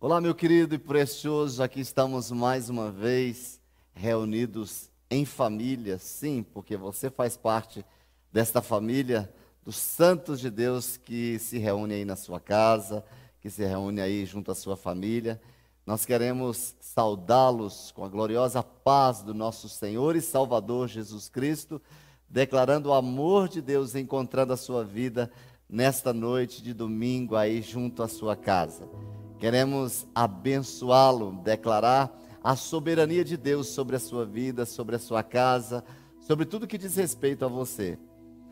Olá, meu querido e precioso, aqui estamos mais uma vez reunidos em família, sim, porque você faz parte desta família dos santos de Deus que se reúne aí na sua casa, que se reúne aí junto à sua família. Nós queremos saudá-los com a gloriosa paz do nosso Senhor e Salvador Jesus Cristo, declarando o amor de Deus, encontrando a sua vida nesta noite de domingo aí junto à sua casa. Queremos abençoá-lo, declarar a soberania de Deus sobre a sua vida, sobre a sua casa, sobre tudo que diz respeito a você.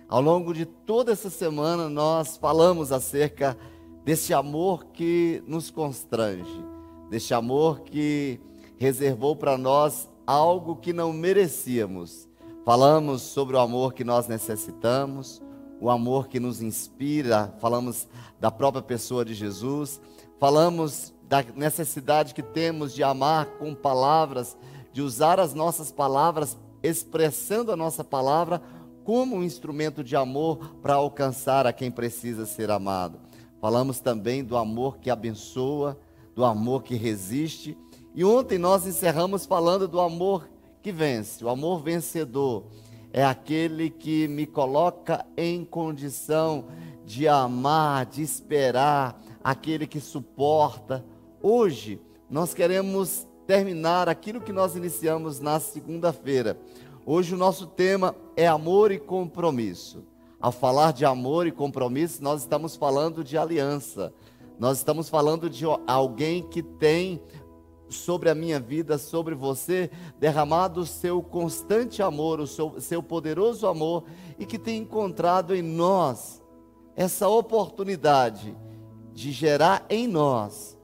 Ao longo de toda essa semana, nós falamos acerca desse amor que nos constrange, desse amor que reservou para nós algo que não merecíamos. Falamos sobre o amor que nós necessitamos, o amor que nos inspira, falamos da própria pessoa de Jesus Falamos da necessidade que temos de amar com palavras, de usar as nossas palavras, expressando a nossa palavra como um instrumento de amor para alcançar a quem precisa ser amado. Falamos também do amor que abençoa, do amor que resiste. E ontem nós encerramos falando do amor que vence, o amor vencedor. É aquele que me coloca em condição de amar, de esperar, aquele que suporta. Hoje, nós queremos terminar aquilo que nós iniciamos na segunda-feira. Hoje, o nosso tema é amor e compromisso. Ao falar de amor e compromisso, nós estamos falando de aliança. Nós estamos falando de alguém que tem sobre a minha vida, sobre você, derramado o seu constante amor, o seu, seu poderoso amor, e que tem encontrado em nós essa oportunidade de gerar em nós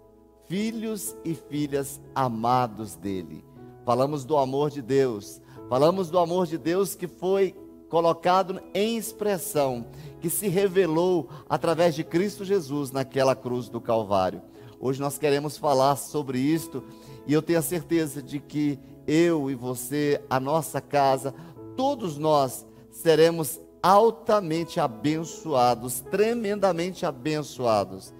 filhos e filhas amados dele. Falamos do amor de Deus, falamos do amor de Deus que foi colocado em expressão, que se revelou através de Cristo Jesus naquela cruz do Calvário. Hoje nós queremos falar sobre isto e eu tenho a certeza de que eu e você, a nossa casa, todos nós seremos altamente abençoados, tremendamente abençoados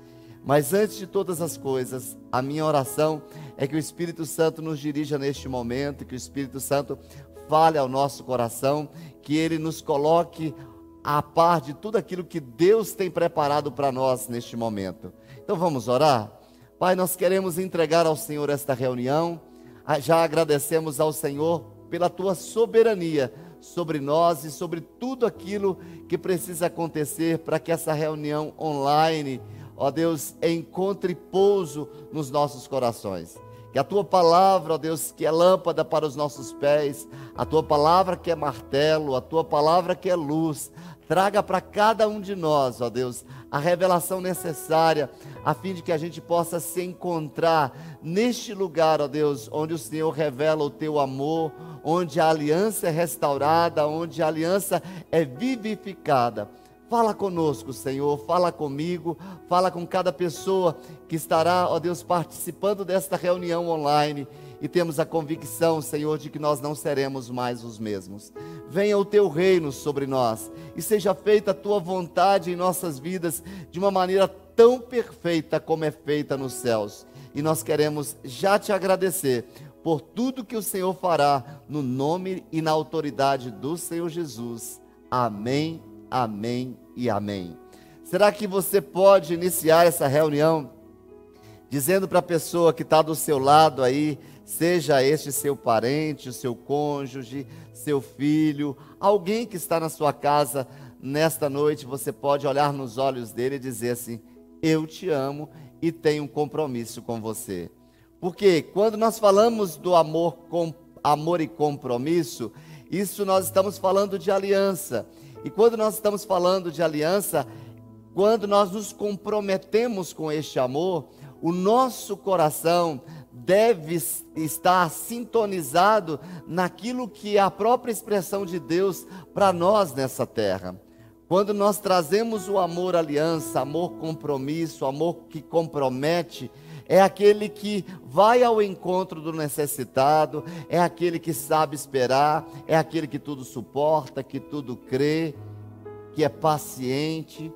mas antes de todas as coisas, a minha oração é que o Espírito Santo nos dirija neste momento, que o Espírito Santo fale ao nosso coração, que ele nos coloque a par de tudo aquilo que Deus tem preparado para nós neste momento. Então vamos orar? Pai, nós queremos entregar ao Senhor esta reunião. Ah, já agradecemos ao Senhor pela tua soberania sobre nós e sobre tudo aquilo que precisa acontecer para que essa reunião online ó Deus, encontre pouso nos nossos corações. Que a tua palavra, ó Deus, que é lâmpada para os nossos pés, a tua palavra que é martelo, a tua palavra que é luz, traga para cada um de nós, ó Deus, a revelação necessária, a fim de que a gente possa se encontrar neste lugar, ó Deus, onde o Senhor revela o teu amor, onde a aliança é restaurada, onde a aliança é vivificada Fala conosco, Senhor, fala comigo, fala com cada pessoa que estará, ó Deus, participando desta reunião online. E temos a convicção, Senhor, de que nós não seremos mais os mesmos. Venha o teu reino sobre nós e seja feita a tua vontade em nossas vidas de uma maneira tão perfeita como é feita nos céus. E nós queremos já te agradecer por tudo que o Senhor fará no nome e na autoridade do Senhor Jesus. Amém, amém e amém. Será que você pode iniciar essa reunião dizendo para a pessoa que está do seu lado aí, seja este seu parente, o seu cônjuge, seu filho, alguém que está na sua casa nesta noite, você pode olhar nos olhos dele e dizer assim: Eu te amo e tenho um compromisso com você. Porque quando nós falamos do amor com amor e compromisso, isso nós estamos falando de aliança. E quando nós estamos falando de aliança, quando nós nos comprometemos com este amor, o nosso coração deve estar sintonizado naquilo que é a própria expressão de Deus para nós nessa terra. Quando nós trazemos o amor aliança, amor compromisso, amor que compromete, é aquele que vai ao encontro do necessitado, é aquele que sabe esperar, é aquele que tudo suporta, que tudo crê, que é paciente.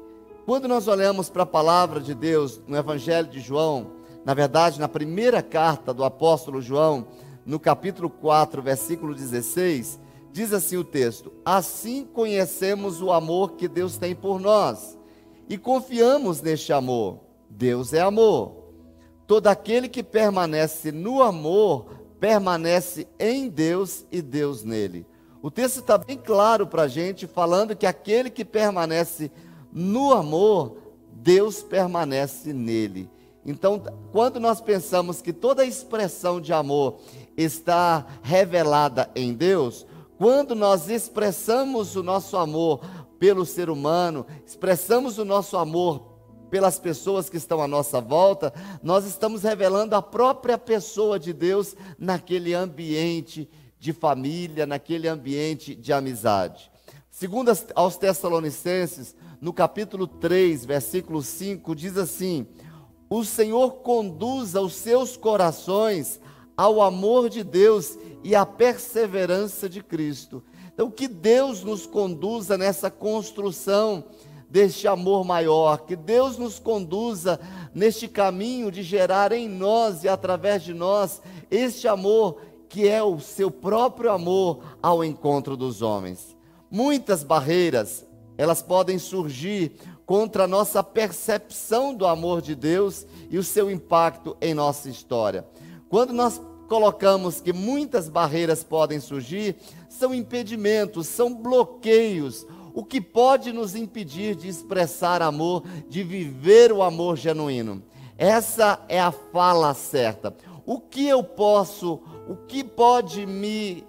Quando nós olhamos para a palavra de Deus no Evangelho de João, na verdade, na primeira carta do apóstolo João, no capítulo 4, versículo 16, diz assim o texto: Assim conhecemos o amor que Deus tem por nós e confiamos neste amor. Deus é amor. Todo aquele que permanece no amor, permanece em Deus e Deus nele. O texto está bem claro para a gente, falando que aquele que permanece no amor, Deus permanece nele. Então, quando nós pensamos que toda expressão de amor está revelada em Deus, quando nós expressamos o nosso amor pelo ser humano, expressamos o nosso amor pelas pessoas que estão à nossa volta, nós estamos revelando a própria pessoa de Deus naquele ambiente de família, naquele ambiente de amizade. Segundo aos Tessalonicenses, no capítulo 3, versículo 5, diz assim: o Senhor conduza os seus corações ao amor de Deus e à perseverança de Cristo. Então, que Deus nos conduza nessa construção deste amor maior, que Deus nos conduza neste caminho de gerar em nós e através de nós este amor que é o seu próprio amor ao encontro dos homens. Muitas barreiras, elas podem surgir contra a nossa percepção do amor de Deus e o seu impacto em nossa história. Quando nós colocamos que muitas barreiras podem surgir, são impedimentos, são bloqueios, o que pode nos impedir de expressar amor, de viver o amor genuíno. Essa é a fala certa. O que eu posso, o que pode me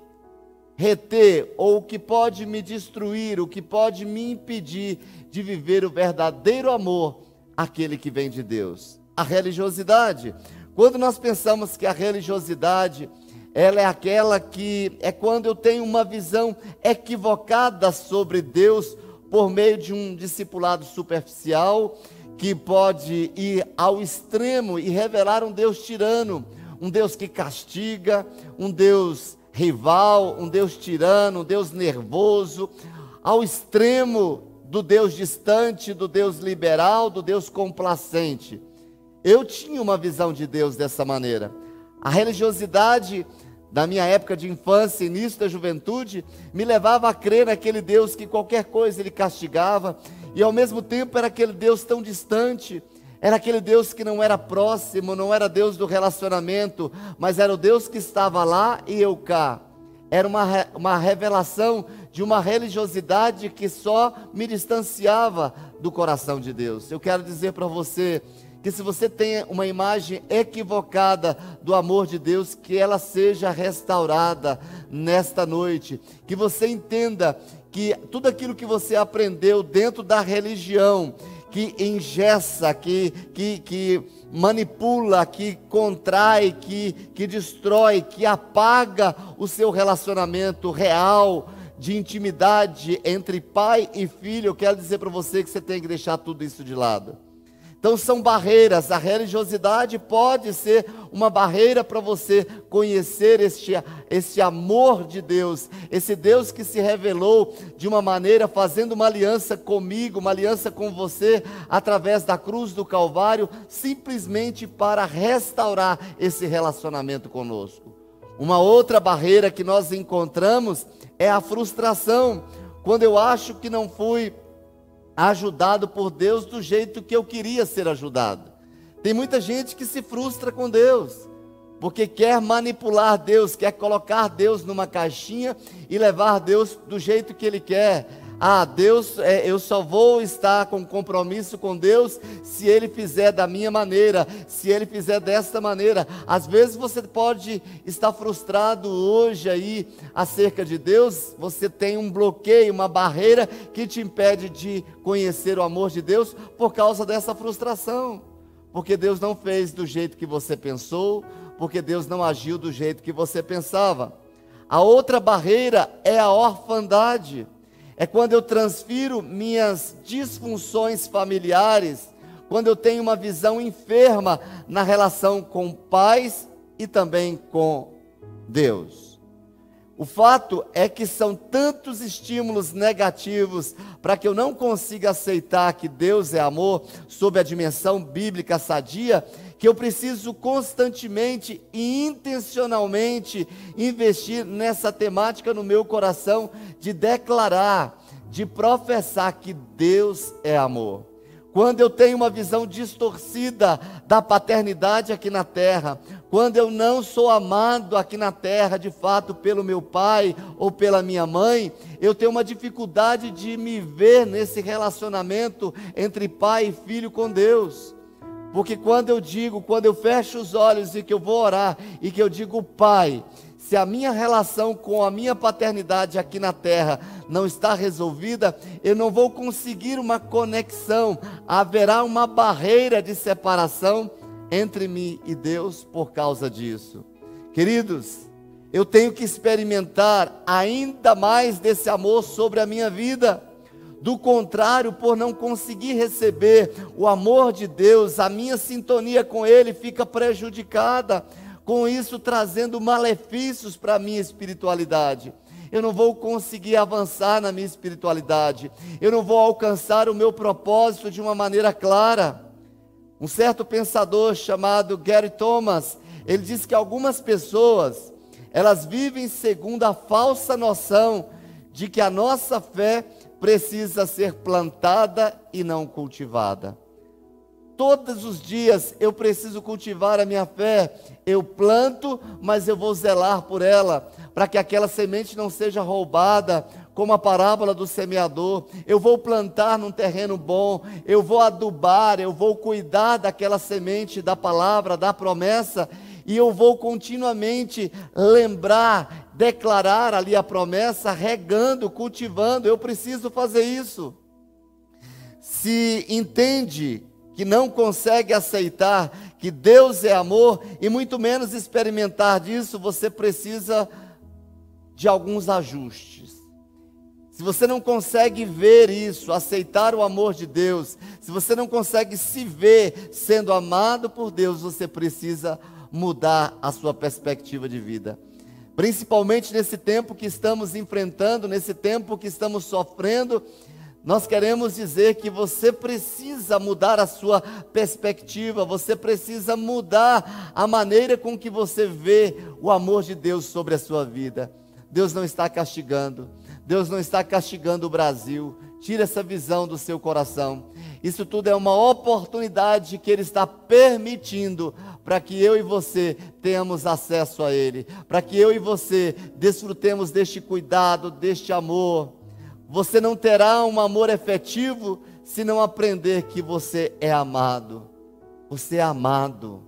reter, ou o que pode me destruir, o que pode me impedir de viver o verdadeiro amor, aquele que vem de Deus. A religiosidade. Quando nós pensamos que a religiosidade, ela é aquela que é quando eu tenho uma visão equivocada sobre Deus por meio de um discipulado superficial que pode ir ao extremo e revelar um Deus tirano, um Deus que castiga, um Deus rival, um Deus tirano, um Deus nervoso, ao extremo do Deus distante, do Deus liberal, do Deus complacente. Eu tinha uma visão de Deus dessa maneira. A religiosidade da minha época de infância, início da juventude, me levava a crer naquele Deus que qualquer coisa ele castigava, e ao mesmo tempo era aquele Deus tão distante, era aquele Deus que não era próximo, não era Deus do relacionamento, mas era o Deus que estava lá e eu cá. Era uma, uma revelação de uma religiosidade que só me distanciava do coração de Deus. Eu quero dizer para você que se você tem uma imagem equivocada do amor de Deus, que ela seja restaurada nesta noite, que você entenda que tudo aquilo que você aprendeu dentro da religião, que engessa, que, que, que manipula, que contrai, que, que destrói, que apaga o seu relacionamento real de intimidade entre pai e filho. Eu quero dizer para você que você tem que deixar tudo isso de lado. Então são barreiras, a religiosidade pode ser uma barreira para você conhecer este, este amor de Deus, esse Deus que se revelou de uma maneira fazendo uma aliança comigo, uma aliança com você, através da cruz do Calvário, simplesmente para restaurar esse relacionamento conosco. Uma outra barreira que nós encontramos é a frustração, quando eu acho que não fui ajudado por Deus do jeito que eu queria ser ajudado. Tem muita gente que se frustra com Deus, porque quer manipular Deus, quer colocar Deus numa caixinha e levar Deus do jeito que Ele quer. Ah, Deus, é, eu só vou estar com compromisso com Deus se Ele fizer da minha maneira, se Ele fizer desta maneira. Às vezes você pode estar frustrado hoje aí acerca de Deus, você tem um bloqueio, uma barreira que te impede de conhecer o amor de Deus por causa dessa frustração. Porque Deus não fez do jeito que você pensou, porque Deus não agiu do jeito que você pensava. A outra barreira é a orfandade é quando eu transfiro minhas disfunções familiares, quando eu tenho uma visão enferma na relação com pais e também com Deus. O fato é que são tantos estímulos negativos para que eu não consiga aceitar que Deus é amor sob a dimensão bíblica sadia, que eu preciso constantemente e intencionalmente investir nessa temática no meu coração de declarar, de professar que Deus é amor. Quando eu tenho uma visão distorcida da paternidade aqui na terra, quando eu não sou amado aqui na terra, de fato, pelo meu pai ou pela minha mãe, eu tenho uma dificuldade de me ver nesse relacionamento entre pai e filho com Deus. Porque quando eu digo, quando eu fecho os olhos e que eu vou orar e que eu digo, Pai, se a minha relação com a minha paternidade aqui na terra não está resolvida, eu não vou conseguir uma conexão, haverá uma barreira de separação entre mim e Deus por causa disso. Queridos, eu tenho que experimentar ainda mais desse amor sobre a minha vida. Do contrário, por não conseguir receber o amor de Deus, a minha sintonia com Ele fica prejudicada, com isso trazendo malefícios para a minha espiritualidade. Eu não vou conseguir avançar na minha espiritualidade, eu não vou alcançar o meu propósito de uma maneira clara. Um certo pensador chamado Gary Thomas, ele diz que algumas pessoas, elas vivem segundo a falsa noção de que a nossa fé precisa ser plantada e não cultivada. Todos os dias eu preciso cultivar a minha fé. Eu planto, mas eu vou zelar por ela, para que aquela semente não seja roubada, como a parábola do semeador. Eu vou plantar num terreno bom, eu vou adubar, eu vou cuidar daquela semente da palavra, da promessa, e eu vou continuamente lembrar, declarar ali a promessa, regando, cultivando. Eu preciso fazer isso. Se entende que não consegue aceitar que Deus é amor e muito menos experimentar disso, você precisa de alguns ajustes. Se você não consegue ver isso, aceitar o amor de Deus, se você não consegue se ver sendo amado por Deus, você precisa mudar a sua perspectiva de vida. Principalmente nesse tempo que estamos enfrentando, nesse tempo que estamos sofrendo, nós queremos dizer que você precisa mudar a sua perspectiva, você precisa mudar a maneira com que você vê o amor de Deus sobre a sua vida. Deus não está castigando, Deus não está castigando o Brasil. Tira essa visão do seu coração. Isso tudo é uma oportunidade que Ele está permitindo para que eu e você tenhamos acesso a Ele, para que eu e você desfrutemos deste cuidado, deste amor. Você não terá um amor efetivo se não aprender que você é amado. Você é amado.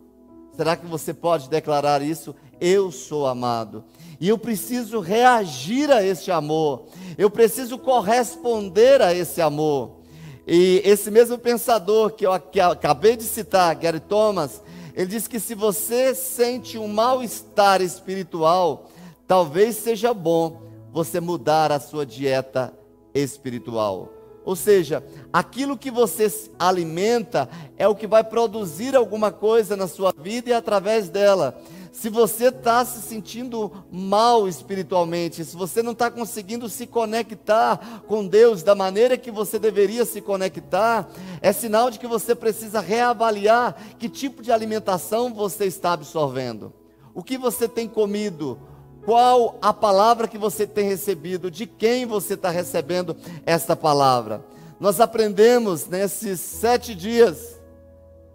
Será que você pode declarar isso? Eu sou amado. E eu preciso reagir a esse amor. Eu preciso corresponder a esse amor. E esse mesmo pensador que eu acabei de citar, Gary Thomas, ele diz que se você sente um mal-estar espiritual, talvez seja bom você mudar a sua dieta espiritual. Ou seja, aquilo que você alimenta é o que vai produzir alguma coisa na sua vida e através dela. Se você está se sentindo mal espiritualmente, se você não está conseguindo se conectar com Deus da maneira que você deveria se conectar, é sinal de que você precisa reavaliar que tipo de alimentação você está absorvendo. O que você tem comido, qual a palavra que você tem recebido, de quem você está recebendo esta palavra. Nós aprendemos nesses sete dias,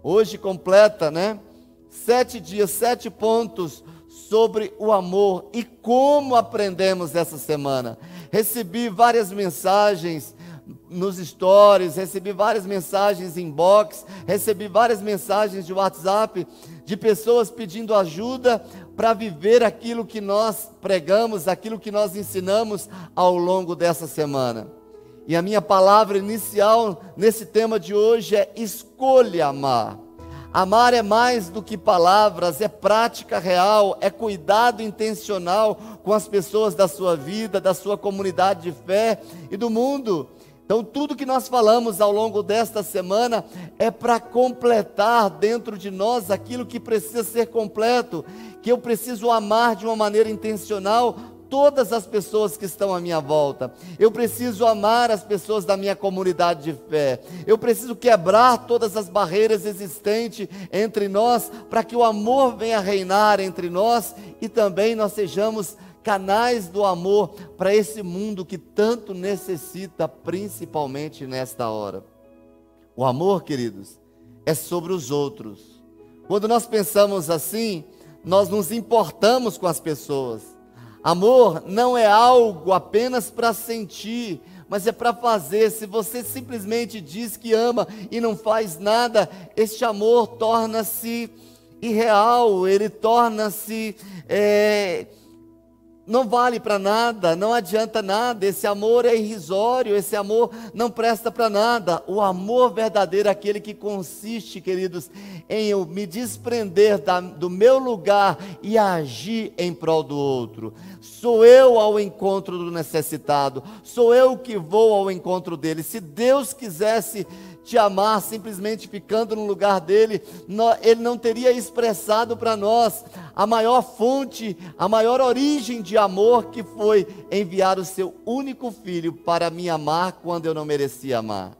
hoje completa, né? Sete dias, sete pontos sobre o amor e como aprendemos essa semana. Recebi várias mensagens nos stories, recebi várias mensagens em inbox, recebi várias mensagens de WhatsApp de pessoas pedindo ajuda para viver aquilo que nós pregamos, aquilo que nós ensinamos ao longo dessa semana. E a minha palavra inicial nesse tema de hoje é escolha amar. Amar é mais do que palavras, é prática real, é cuidado intencional com as pessoas da sua vida, da sua comunidade de fé e do mundo. Então, tudo que nós falamos ao longo desta semana é para completar dentro de nós aquilo que precisa ser completo, que eu preciso amar de uma maneira intencional todas as pessoas que estão à minha volta. Eu preciso amar as pessoas da minha comunidade de fé. Eu preciso quebrar todas as barreiras existentes entre nós para que o amor venha reinar entre nós e também nós sejamos canais do amor para esse mundo que tanto necessita, principalmente nesta hora. O amor, queridos, é sobre os outros. Quando nós pensamos assim, nós nos importamos com as pessoas. Amor não é algo apenas para sentir, mas é para fazer. Se você simplesmente diz que ama e não faz nada, este amor torna-se irreal, ele torna-se. É, não vale para nada, não adianta nada, esse amor é irrisório, esse amor não presta para nada. O amor verdadeiro é aquele que consiste, queridos, em eu me desprender da, do meu lugar e agir em prol do outro. Sou eu ao encontro do necessitado, sou eu que vou ao encontro dele. Se Deus quisesse te amar simplesmente ficando no lugar dele, ele não teria expressado para nós a maior fonte, a maior origem de amor que foi enviar o seu único filho para me amar quando eu não merecia amar.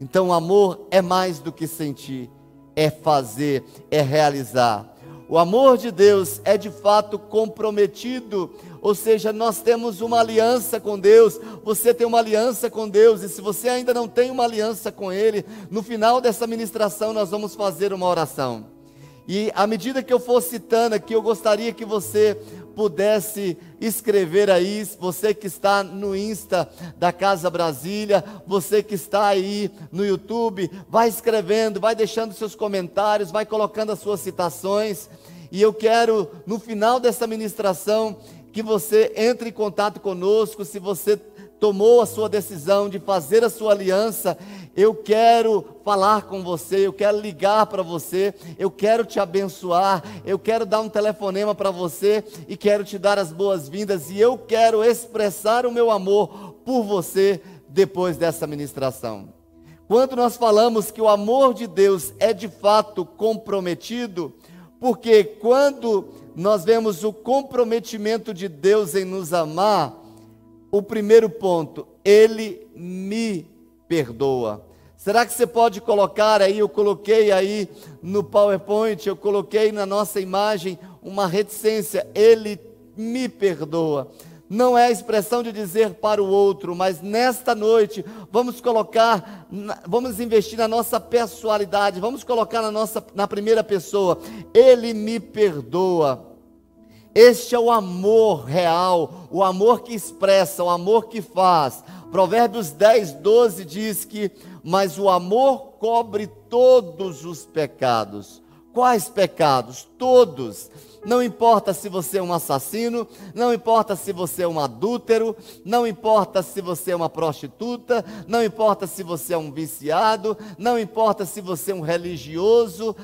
Então, amor é mais do que sentir, é fazer, é realizar. O amor de Deus é de fato comprometido, ou seja, nós temos uma aliança com Deus, você tem uma aliança com Deus, e se você ainda não tem uma aliança com Ele, no final dessa ministração nós vamos fazer uma oração. E à medida que eu for citando aqui, eu gostaria que você pudesse escrever aí, você que está no Insta da Casa Brasília, você que está aí no YouTube, vai escrevendo, vai deixando seus comentários, vai colocando as suas citações. E eu quero, no final dessa ministração, que você entre em contato conosco, se você tomou a sua decisão de fazer a sua aliança, eu quero falar com você, eu quero ligar para você, eu quero te abençoar, eu quero dar um telefonema para você e quero te dar as boas-vindas e eu quero expressar o meu amor por você depois dessa ministração. Quando nós falamos que o amor de Deus é de fato comprometido, porque quando nós vemos o comprometimento de Deus em nos amar, o primeiro ponto, ele me perdoa. Será que você pode colocar aí? Eu coloquei aí no PowerPoint, eu coloquei na nossa imagem uma reticência. Ele me perdoa. Não é a expressão de dizer para o outro, mas nesta noite vamos colocar, vamos investir na nossa pessoalidade, vamos colocar na nossa na primeira pessoa. Ele me perdoa. Este é o amor real, o amor que expressa, o amor que faz. Provérbios 10, 12 diz que, mas o amor cobre todos os pecados. Quais pecados? Todos. Não importa se você é um assassino, não importa se você é um adúltero, não importa se você é uma prostituta, não importa se você é um viciado, não importa se você é um religioso,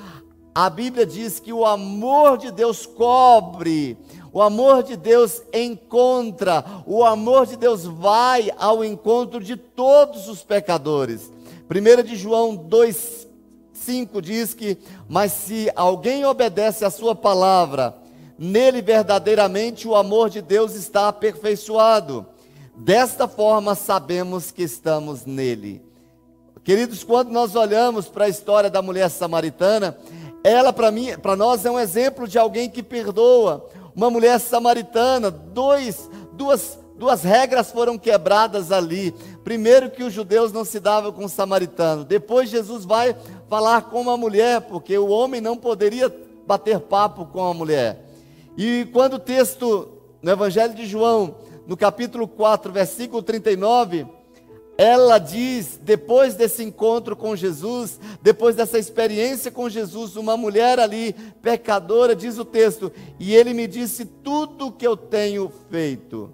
a Bíblia diz que o amor de Deus cobre, o amor de Deus encontra, o amor de Deus vai ao encontro de todos os pecadores. 1 de João 2,5 diz que, mas se alguém obedece à sua palavra, nele verdadeiramente o amor de Deus está aperfeiçoado. Desta forma sabemos que estamos nele. Queridos, quando nós olhamos para a história da mulher samaritana, ela, para mim, para nós, é um exemplo de alguém que perdoa. Uma mulher samaritana, dois, duas, duas regras foram quebradas ali. Primeiro, que os judeus não se davam com o samaritano. Depois, Jesus vai falar com uma mulher, porque o homem não poderia bater papo com a mulher. E quando o texto no Evangelho de João, no capítulo 4, versículo 39 ela diz, depois desse encontro com Jesus, depois dessa experiência com Jesus, uma mulher ali, pecadora, diz o texto, e ele me disse tudo o que eu tenho feito.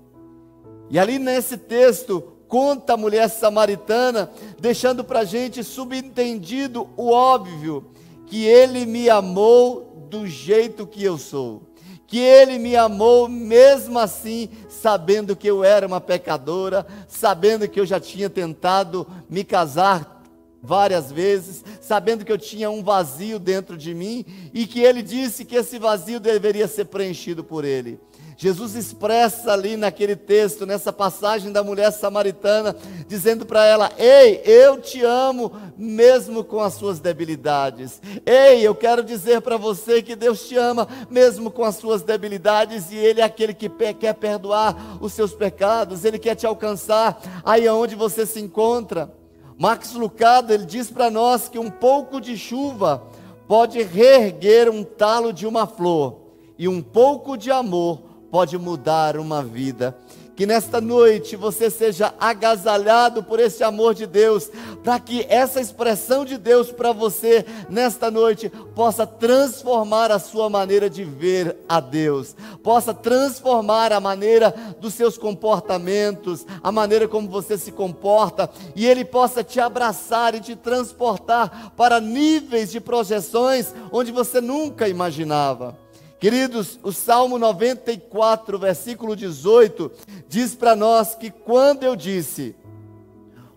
E ali nesse texto, conta a mulher samaritana, deixando para a gente subentendido o óbvio, que ele me amou do jeito que eu sou que Ele me amou mesmo assim, sabendo que eu era uma pecadora, sabendo que eu já tinha tentado me casar várias vezes, sabendo que eu tinha um vazio dentro de mim e que ele disse que esse vazio deveria ser preenchido por ele. Jesus expressa ali naquele texto, nessa passagem da mulher samaritana, dizendo para ela: Ei, eu te amo, mesmo com as suas debilidades. Ei, eu quero dizer para você que Deus te ama, mesmo com as suas debilidades, e Ele é aquele que quer perdoar os seus pecados, Ele quer te alcançar aí onde você se encontra. Max Lucado, ele diz para nós que um pouco de chuva pode reerguer um talo de uma flor, e um pouco de amor pode mudar uma vida. Que nesta noite você seja agasalhado por esse amor de Deus, para que essa expressão de Deus para você nesta noite possa transformar a sua maneira de ver a Deus, possa transformar a maneira dos seus comportamentos, a maneira como você se comporta, e Ele possa te abraçar e te transportar para níveis de projeções onde você nunca imaginava. Queridos, o Salmo 94, versículo 18, diz para nós que quando eu disse,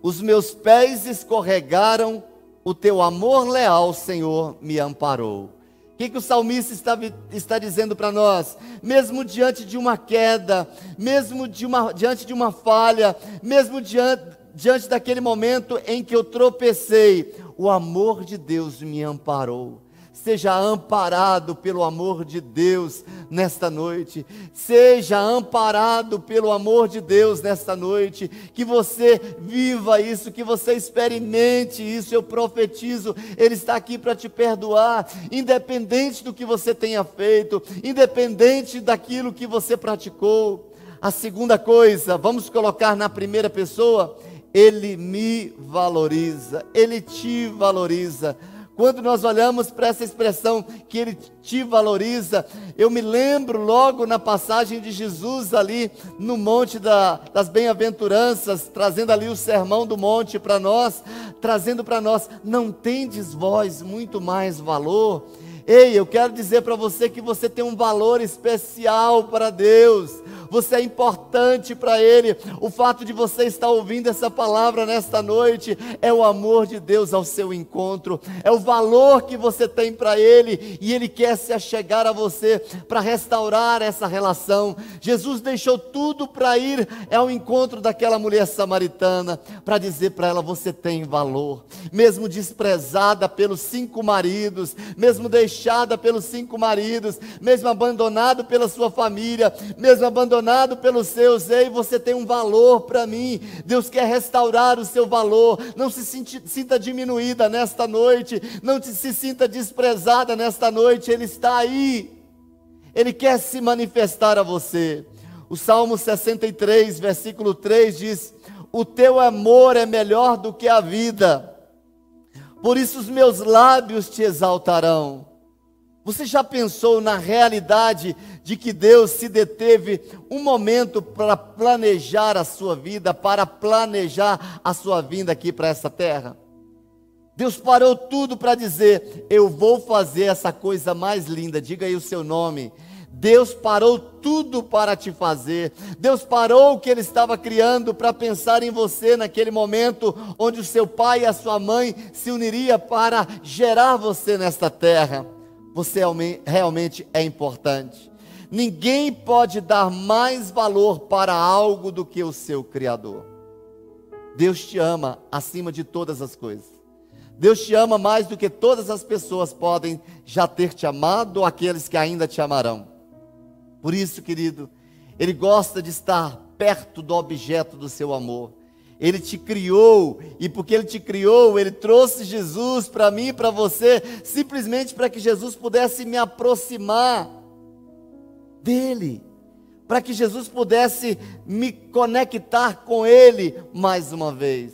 os meus pés escorregaram, o teu amor leal, Senhor, me amparou. O que, que o salmista está, está dizendo para nós? Mesmo diante de uma queda, mesmo de uma, diante de uma falha, mesmo diante, diante daquele momento em que eu tropecei, o amor de Deus me amparou. Seja amparado pelo amor de Deus nesta noite. Seja amparado pelo amor de Deus nesta noite. Que você viva isso, que você experimente isso. Eu profetizo, Ele está aqui para te perdoar, independente do que você tenha feito, independente daquilo que você praticou. A segunda coisa, vamos colocar na primeira pessoa, Ele me valoriza, Ele te valoriza. Quando nós olhamos para essa expressão que ele te valoriza, eu me lembro logo na passagem de Jesus ali no Monte da, das Bem-aventuranças, trazendo ali o sermão do monte para nós, trazendo para nós: não tendes vós muito mais valor? Ei, eu quero dizer para você que você tem um valor especial para Deus você é importante para Ele. O fato de você estar ouvindo essa palavra nesta noite é o amor de Deus ao seu encontro, é o valor que você tem para Ele e Ele quer se achegar a você para restaurar essa relação. Jesus deixou tudo para ir ao encontro daquela mulher samaritana para dizer para ela: você tem valor, mesmo desprezada pelos cinco maridos, mesmo deixada pelos cinco maridos, mesmo abandonado pela sua família, mesmo abandonado abandonado pelos seus, ei, você tem um valor para mim. Deus quer restaurar o seu valor. Não se sinta diminuída nesta noite, não se sinta desprezada nesta noite. Ele está aí. Ele quer se manifestar a você. O Salmo 63, versículo 3 diz: O teu amor é melhor do que a vida, por isso os meus lábios te exaltarão. Você já pensou na realidade de que Deus se deteve um momento para planejar a sua vida, para planejar a sua vinda aqui para essa terra? Deus parou tudo para dizer: Eu vou fazer essa coisa mais linda, diga aí o seu nome. Deus parou tudo para te fazer. Deus parou o que Ele estava criando para pensar em você naquele momento onde o seu pai e a sua mãe se uniriam para gerar você nesta terra você realmente é importante. Ninguém pode dar mais valor para algo do que o seu Criador. Deus te ama acima de todas as coisas. Deus te ama mais do que todas as pessoas podem já ter te amado ou aqueles que ainda te amarão. Por isso, querido, Ele gosta de estar perto do objeto do seu amor. Ele te criou, e porque Ele te criou, Ele trouxe Jesus para mim e para você, simplesmente para que Jesus pudesse me aproximar dEle, para que Jesus pudesse me conectar com Ele mais uma vez,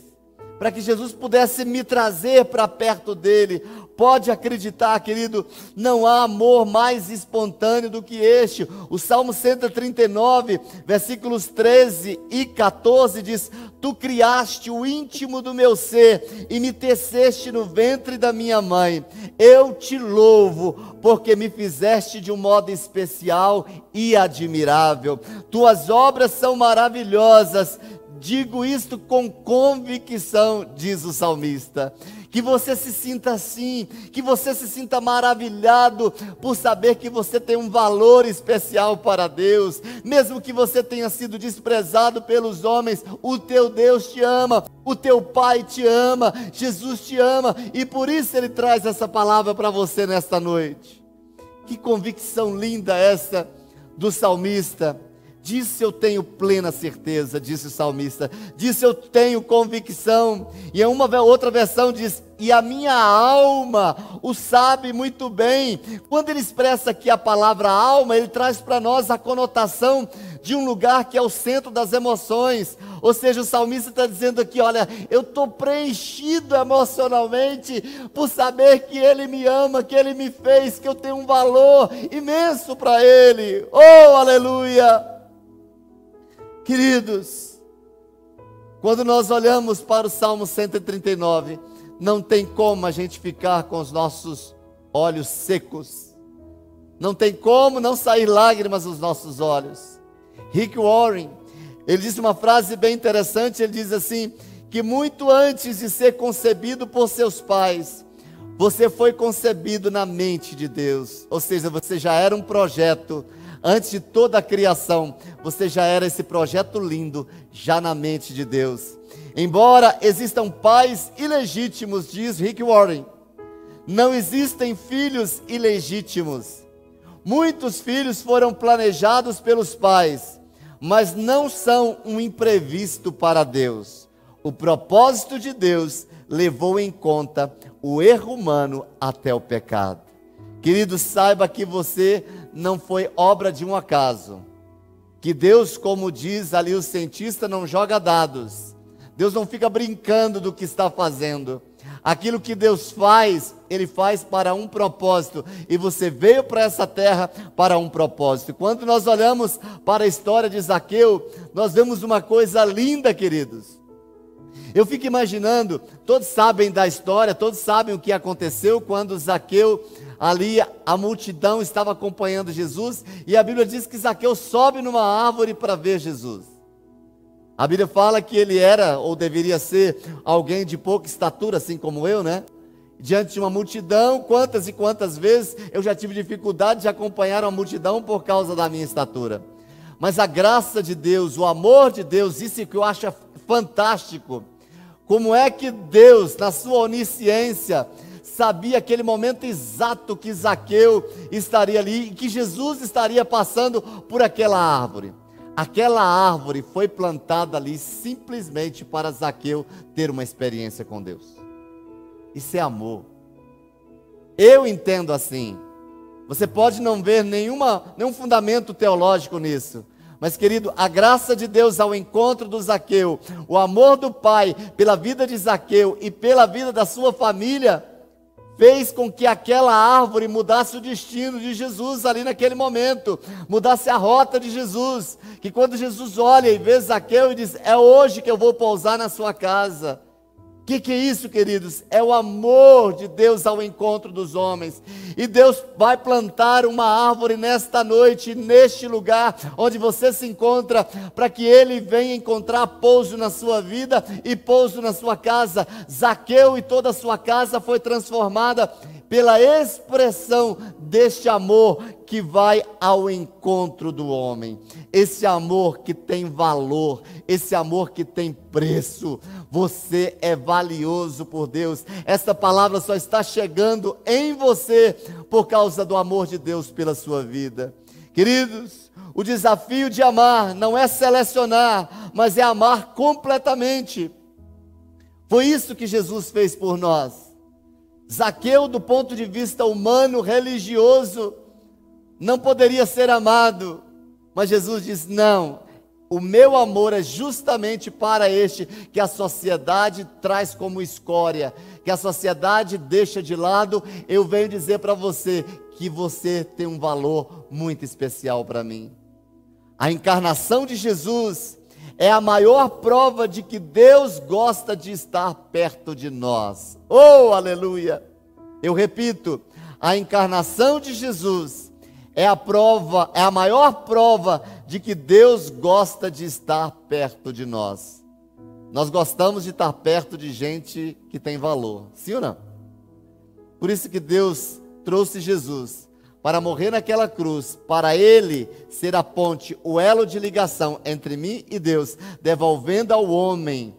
para que Jesus pudesse me trazer para perto dEle, Pode acreditar, querido, não há amor mais espontâneo do que este. O Salmo 139, versículos 13 e 14 diz: Tu criaste o íntimo do meu ser e me teceste no ventre da minha mãe. Eu te louvo, porque me fizeste de um modo especial e admirável. Tuas obras são maravilhosas. Digo isto com convicção, diz o salmista. Que você se sinta assim, que você se sinta maravilhado por saber que você tem um valor especial para Deus, mesmo que você tenha sido desprezado pelos homens, o teu Deus te ama, o teu Pai te ama, Jesus te ama, e por isso ele traz essa palavra para você nesta noite. Que convicção linda essa do salmista. Disse eu tenho plena certeza, disse o salmista. Disse eu tenho convicção. E em uma outra versão diz: e a minha alma o sabe muito bem. Quando ele expressa aqui a palavra alma, ele traz para nós a conotação de um lugar que é o centro das emoções. Ou seja, o salmista está dizendo aqui: olha, eu estou preenchido emocionalmente por saber que ele me ama, que ele me fez, que eu tenho um valor imenso para ele. Oh, aleluia! Queridos, quando nós olhamos para o Salmo 139, não tem como a gente ficar com os nossos olhos secos. Não tem como não sair lágrimas dos nossos olhos. Rick Warren, ele disse uma frase bem interessante, ele diz assim: que muito antes de ser concebido por seus pais, você foi concebido na mente de Deus. Ou seja, você já era um projeto antes de toda a criação, você já era esse projeto lindo já na mente de Deus. Embora existam pais ilegítimos, diz Rick Warren, não existem filhos ilegítimos. Muitos filhos foram planejados pelos pais, mas não são um imprevisto para Deus. O propósito de Deus levou em conta o erro humano até o pecado. Querido, saiba que você não foi obra de um acaso. Que Deus, como diz ali o cientista, não joga dados. Deus não fica brincando do que está fazendo. Aquilo que Deus faz, Ele faz para um propósito. E você veio para essa terra para um propósito. Quando nós olhamos para a história de Zaqueu, nós vemos uma coisa linda, queridos. Eu fico imaginando, todos sabem da história, todos sabem o que aconteceu quando Zaqueu, ali a multidão estava acompanhando Jesus, e a Bíblia diz que Zaqueu sobe numa árvore para ver Jesus. A Bíblia fala que ele era ou deveria ser alguém de pouca estatura, assim como eu, né? Diante de uma multidão, quantas e quantas vezes eu já tive dificuldade de acompanhar uma multidão por causa da minha estatura. Mas a graça de Deus, o amor de Deus, isso que eu acho fantástico. Como é que Deus, na sua onisciência, sabia aquele momento exato que Zaqueu estaria ali e que Jesus estaria passando por aquela árvore. Aquela árvore foi plantada ali simplesmente para Zaqueu ter uma experiência com Deus. Isso é amor. Eu entendo assim. Você pode não ver nenhuma, nenhum fundamento teológico nisso. Mas, querido, a graça de Deus ao encontro do Zaqueu, o amor do Pai pela vida de Zaqueu e pela vida da sua família, fez com que aquela árvore mudasse o destino de Jesus ali naquele momento, mudasse a rota de Jesus. Que quando Jesus olha e vê Zaqueu e diz: É hoje que eu vou pousar na sua casa. O que, que é isso, queridos? É o amor de Deus ao encontro dos homens. E Deus vai plantar uma árvore nesta noite, neste lugar onde você se encontra, para que Ele venha encontrar pouso na sua vida e pouso na sua casa. Zaqueu e toda a sua casa foi transformada pela expressão deste amor que vai ao encontro do homem. Esse amor que tem valor, esse amor que tem preço. Você é valioso por Deus. Essa palavra só está chegando em você por causa do amor de Deus pela sua vida. Queridos, o desafio de amar não é selecionar, mas é amar completamente. Foi isso que Jesus fez por nós. Zaqueu, do ponto de vista humano, religioso, não poderia ser amado, mas Jesus diz: não, o meu amor é justamente para este que a sociedade traz como escória, que a sociedade deixa de lado. Eu venho dizer para você que você tem um valor muito especial para mim. A encarnação de Jesus é a maior prova de que Deus gosta de estar perto de nós. Oh, aleluia! Eu repito, a encarnação de Jesus é a prova, é a maior prova de que Deus gosta de estar perto de nós. Nós gostamos de estar perto de gente que tem valor, sim ou não? Por isso que Deus trouxe Jesus para morrer naquela cruz, para ele ser a ponte, o elo de ligação entre mim e Deus, devolvendo ao homem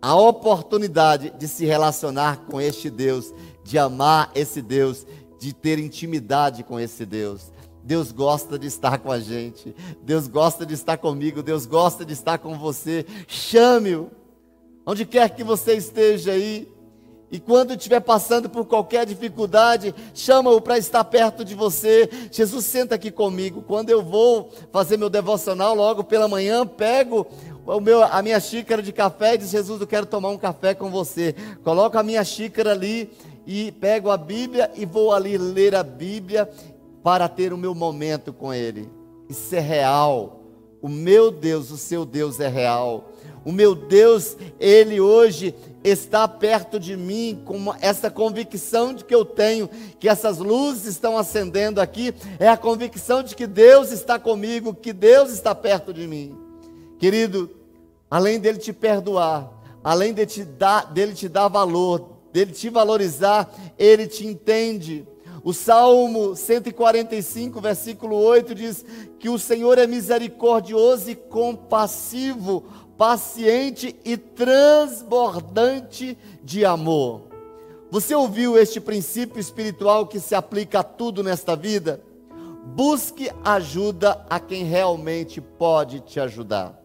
a oportunidade de se relacionar com este Deus, de amar esse Deus, de ter intimidade com esse Deus. Deus gosta de estar com a gente, Deus gosta de estar comigo, Deus gosta de estar com você. Chame-o, onde quer que você esteja aí. E quando estiver passando por qualquer dificuldade, chama-o para estar perto de você. Jesus, senta aqui comigo. Quando eu vou fazer meu devocional logo pela manhã, pego meu, a minha xícara de café e diz: Jesus, eu quero tomar um café com você. Coloco a minha xícara ali e pego a Bíblia e vou ali ler a Bíblia para ter o meu momento com Ele. Isso é real. O meu Deus, o seu Deus é real. O meu Deus, Ele hoje está perto de mim com essa convicção de que eu tenho, que essas luzes estão acendendo aqui, é a convicção de que Deus está comigo, que Deus está perto de mim. Querido, além dele te perdoar, além de te dar, dele te dar valor, dele te valorizar, ele te entende. O Salmo 145, versículo 8 diz que o Senhor é misericordioso e compassivo, paciente e transbordante de amor. Você ouviu este princípio espiritual que se aplica a tudo nesta vida? Busque ajuda a quem realmente pode te ajudar.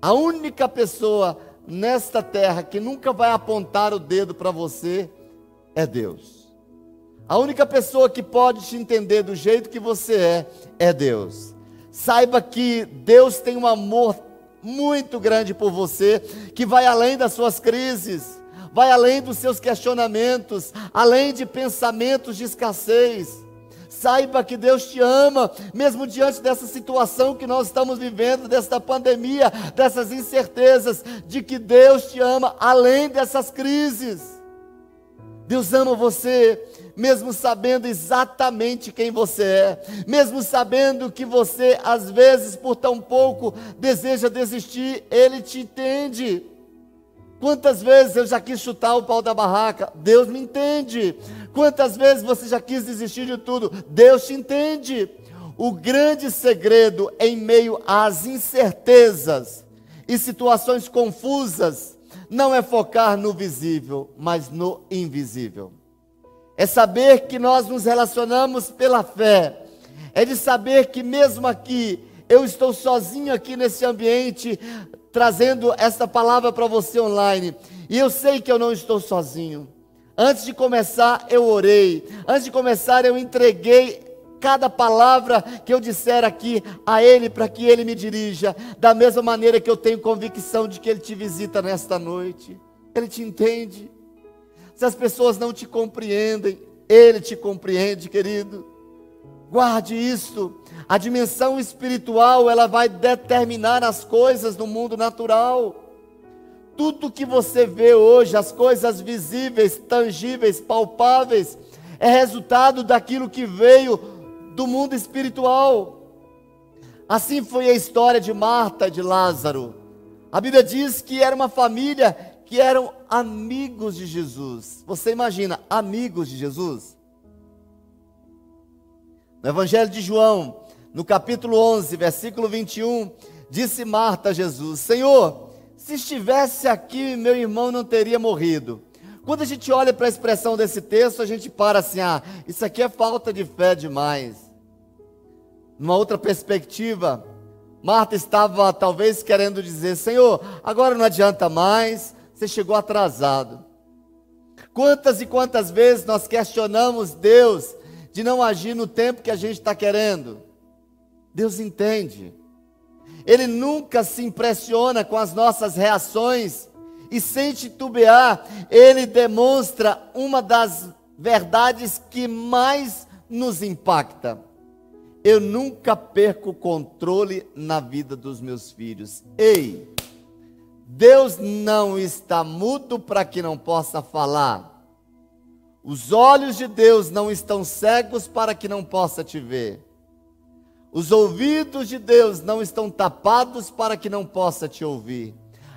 A única pessoa nesta terra que nunca vai apontar o dedo para você é Deus. A única pessoa que pode te entender do jeito que você é, é Deus. Saiba que Deus tem um amor muito grande por você, que vai além das suas crises, vai além dos seus questionamentos, além de pensamentos de escassez. Saiba que Deus te ama, mesmo diante dessa situação que nós estamos vivendo, desta pandemia, dessas incertezas, de que Deus te ama além dessas crises. Deus ama você, mesmo sabendo exatamente quem você é, mesmo sabendo que você, às vezes, por tão pouco, deseja desistir, Ele te entende. Quantas vezes eu já quis chutar o pau da barraca? Deus me entende. Quantas vezes você já quis desistir de tudo? Deus te entende. O grande segredo em meio às incertezas e situações confusas não é focar no visível, mas no invisível é saber que nós nos relacionamos pela fé, é de saber que mesmo aqui, eu estou sozinho aqui nesse ambiente, trazendo esta palavra para você online, e eu sei que eu não estou sozinho. Antes de começar, eu orei, antes de começar, eu entreguei cada palavra que eu disser aqui a Ele, para que Ele me dirija, da mesma maneira que eu tenho convicção de que Ele te visita nesta noite, Ele te entende se as pessoas não te compreendem, Ele te compreende, querido. Guarde isso. A dimensão espiritual, ela vai determinar as coisas no mundo natural. Tudo que você vê hoje, as coisas visíveis, tangíveis, palpáveis, é resultado daquilo que veio do mundo espiritual. Assim foi a história de Marta e de Lázaro. A Bíblia diz que era uma família que eram amigos de Jesus. Você imagina, amigos de Jesus? No Evangelho de João, no capítulo 11, versículo 21, disse Marta a Jesus: Senhor, se estivesse aqui, meu irmão não teria morrido. Quando a gente olha para a expressão desse texto, a gente para assim: ah, isso aqui é falta de fé demais. Numa outra perspectiva, Marta estava talvez querendo dizer: Senhor, agora não adianta mais, você chegou atrasado. Quantas e quantas vezes nós questionamos Deus de não agir no tempo que a gente está querendo? Deus entende. Ele nunca se impressiona com as nossas reações e sem titubear, ele demonstra uma das verdades que mais nos impacta. Eu nunca perco o controle na vida dos meus filhos. Ei, Deus não está mudo para que não possa falar. Os olhos de Deus não estão cegos para que não possa te ver. Os ouvidos de Deus não estão tapados para que não possa te ouvir.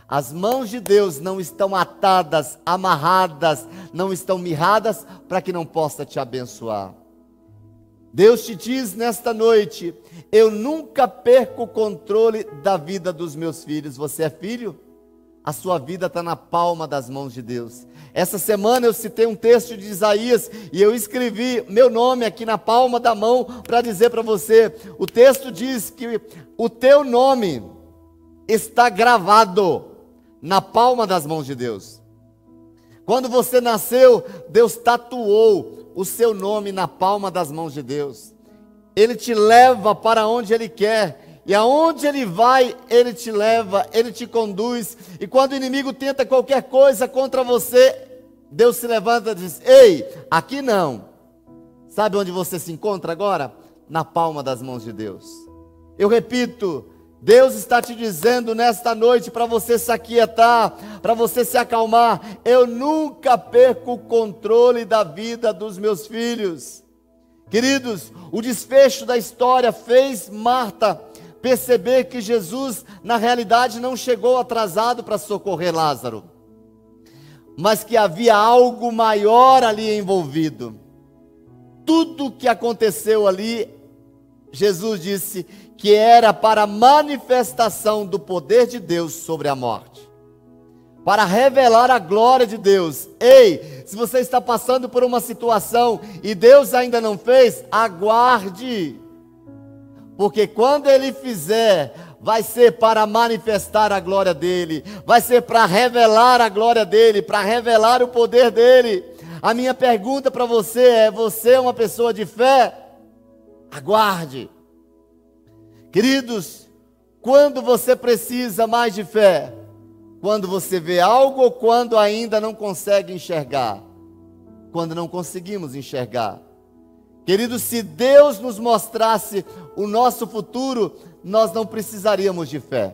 As mãos de Deus não estão atadas, amarradas, não estão mirradas para que não possa te abençoar. Deus te diz nesta noite: eu nunca perco o controle da vida dos meus filhos. Você é filho? A sua vida está na palma das mãos de Deus. Essa semana eu citei um texto de Isaías e eu escrevi meu nome aqui na palma da mão para dizer para você. O texto diz que o teu nome está gravado na palma das mãos de Deus. Quando você nasceu, Deus tatuou o seu nome na palma das mãos de Deus. Ele te leva para onde Ele quer. E aonde ele vai, ele te leva, ele te conduz. E quando o inimigo tenta qualquer coisa contra você, Deus se levanta e diz: Ei, aqui não. Sabe onde você se encontra agora? Na palma das mãos de Deus. Eu repito, Deus está te dizendo nesta noite para você se aquietar, para você se acalmar. Eu nunca perco o controle da vida dos meus filhos. Queridos, o desfecho da história fez Marta perceber que Jesus, na realidade, não chegou atrasado para socorrer Lázaro mas que havia algo maior ali envolvido. Tudo que aconteceu ali, Jesus disse que era para manifestação do poder de Deus sobre a morte. Para revelar a glória de Deus. Ei, se você está passando por uma situação e Deus ainda não fez, aguarde. Porque quando Ele fizer, vai ser para manifestar a glória dele, vai ser para revelar a glória dele, para revelar o poder dele. A minha pergunta para você é: você é uma pessoa de fé? Aguarde. Queridos, quando você precisa mais de fé? Quando você vê algo ou quando ainda não consegue enxergar? Quando não conseguimos enxergar. Queridos, se Deus nos mostrasse o nosso futuro, nós não precisaríamos de fé.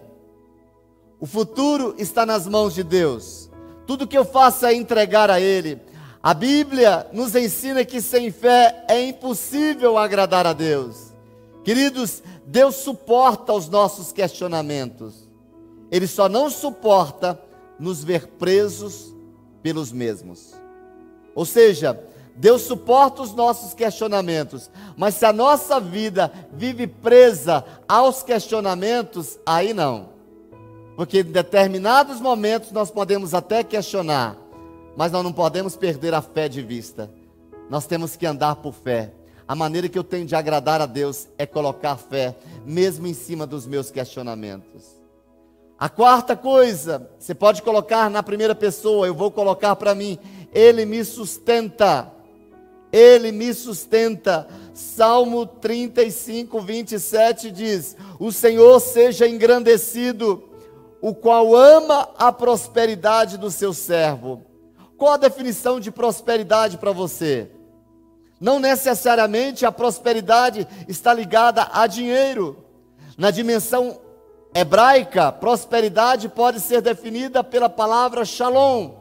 O futuro está nas mãos de Deus. Tudo que eu faço é entregar a Ele. A Bíblia nos ensina que sem fé é impossível agradar a Deus. Queridos, Deus suporta os nossos questionamentos. Ele só não suporta nos ver presos pelos mesmos. Ou seja, Deus suporta os nossos questionamentos, mas se a nossa vida vive presa aos questionamentos, aí não. Porque em determinados momentos nós podemos até questionar, mas nós não podemos perder a fé de vista. Nós temos que andar por fé. A maneira que eu tenho de agradar a Deus é colocar fé, mesmo em cima dos meus questionamentos. A quarta coisa, você pode colocar na primeira pessoa, eu vou colocar para mim, Ele me sustenta. Ele me sustenta. Salmo 35, 27 diz: O Senhor seja engrandecido, o qual ama a prosperidade do seu servo. Qual a definição de prosperidade para você? Não necessariamente a prosperidade está ligada a dinheiro. Na dimensão hebraica, prosperidade pode ser definida pela palavra shalom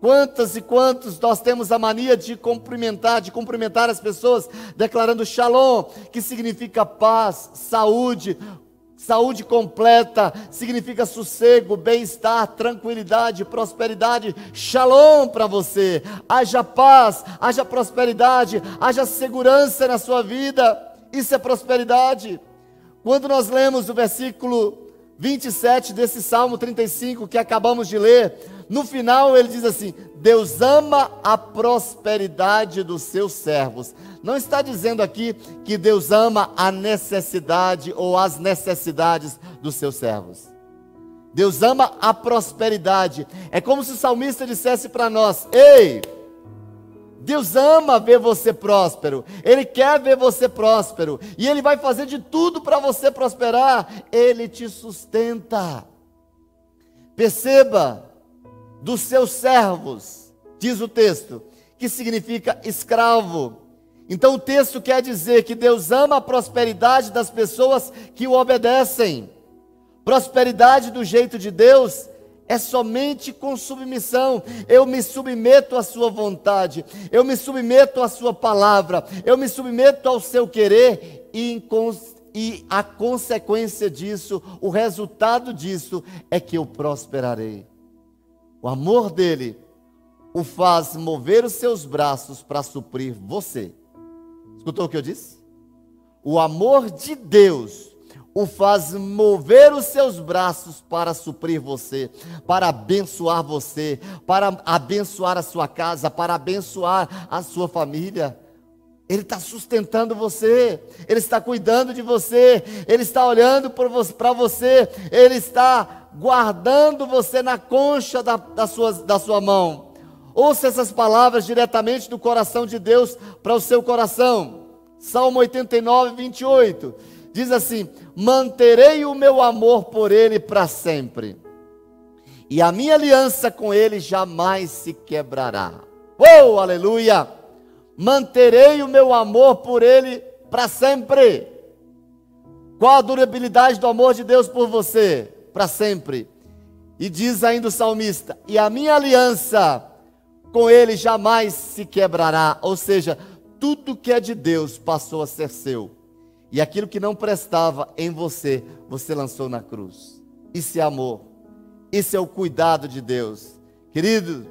Quantas e quantos nós temos a mania de cumprimentar, de cumprimentar as pessoas, declarando shalom, que significa paz, saúde, saúde completa, significa sossego, bem-estar, tranquilidade, prosperidade. Shalom para você. Haja paz, haja prosperidade, haja segurança na sua vida. Isso é prosperidade. Quando nós lemos o versículo 27 desse Salmo 35 que acabamos de ler, no final ele diz assim: Deus ama a prosperidade dos seus servos. Não está dizendo aqui que Deus ama a necessidade ou as necessidades dos seus servos. Deus ama a prosperidade. É como se o salmista dissesse para nós: Ei, Deus ama ver você próspero, Ele quer ver você próspero, e Ele vai fazer de tudo para você prosperar, Ele te sustenta. Perceba, dos seus servos, diz o texto, que significa escravo. Então o texto quer dizer que Deus ama a prosperidade das pessoas que o obedecem. Prosperidade do jeito de Deus é somente com submissão. Eu me submeto à sua vontade, eu me submeto à sua palavra, eu me submeto ao seu querer e e a consequência disso, o resultado disso é que eu prosperarei. O amor dele o faz mover os seus braços para suprir você. Escutou o que eu disse? O amor de Deus o faz mover os seus braços para suprir você, para abençoar você, para abençoar a sua casa, para abençoar a sua família. Ele está sustentando você, Ele está cuidando de você, Ele está olhando para você, Ele está guardando você na concha da, da, sua, da sua mão. Ouça essas palavras diretamente do coração de Deus para o seu coração. Salmo 89, 28. Diz assim: Manterei o meu amor por Ele para sempre, e a minha aliança com Ele jamais se quebrará. Oh, aleluia! manterei o meu amor por ele para sempre. Qual a durabilidade do amor de Deus por você? Para sempre. E diz ainda o salmista: E a minha aliança com ele jamais se quebrará. Ou seja, tudo que é de Deus passou a ser seu. E aquilo que não prestava em você, você lançou na cruz. Isso é amor. Isso é o cuidado de Deus. Querido,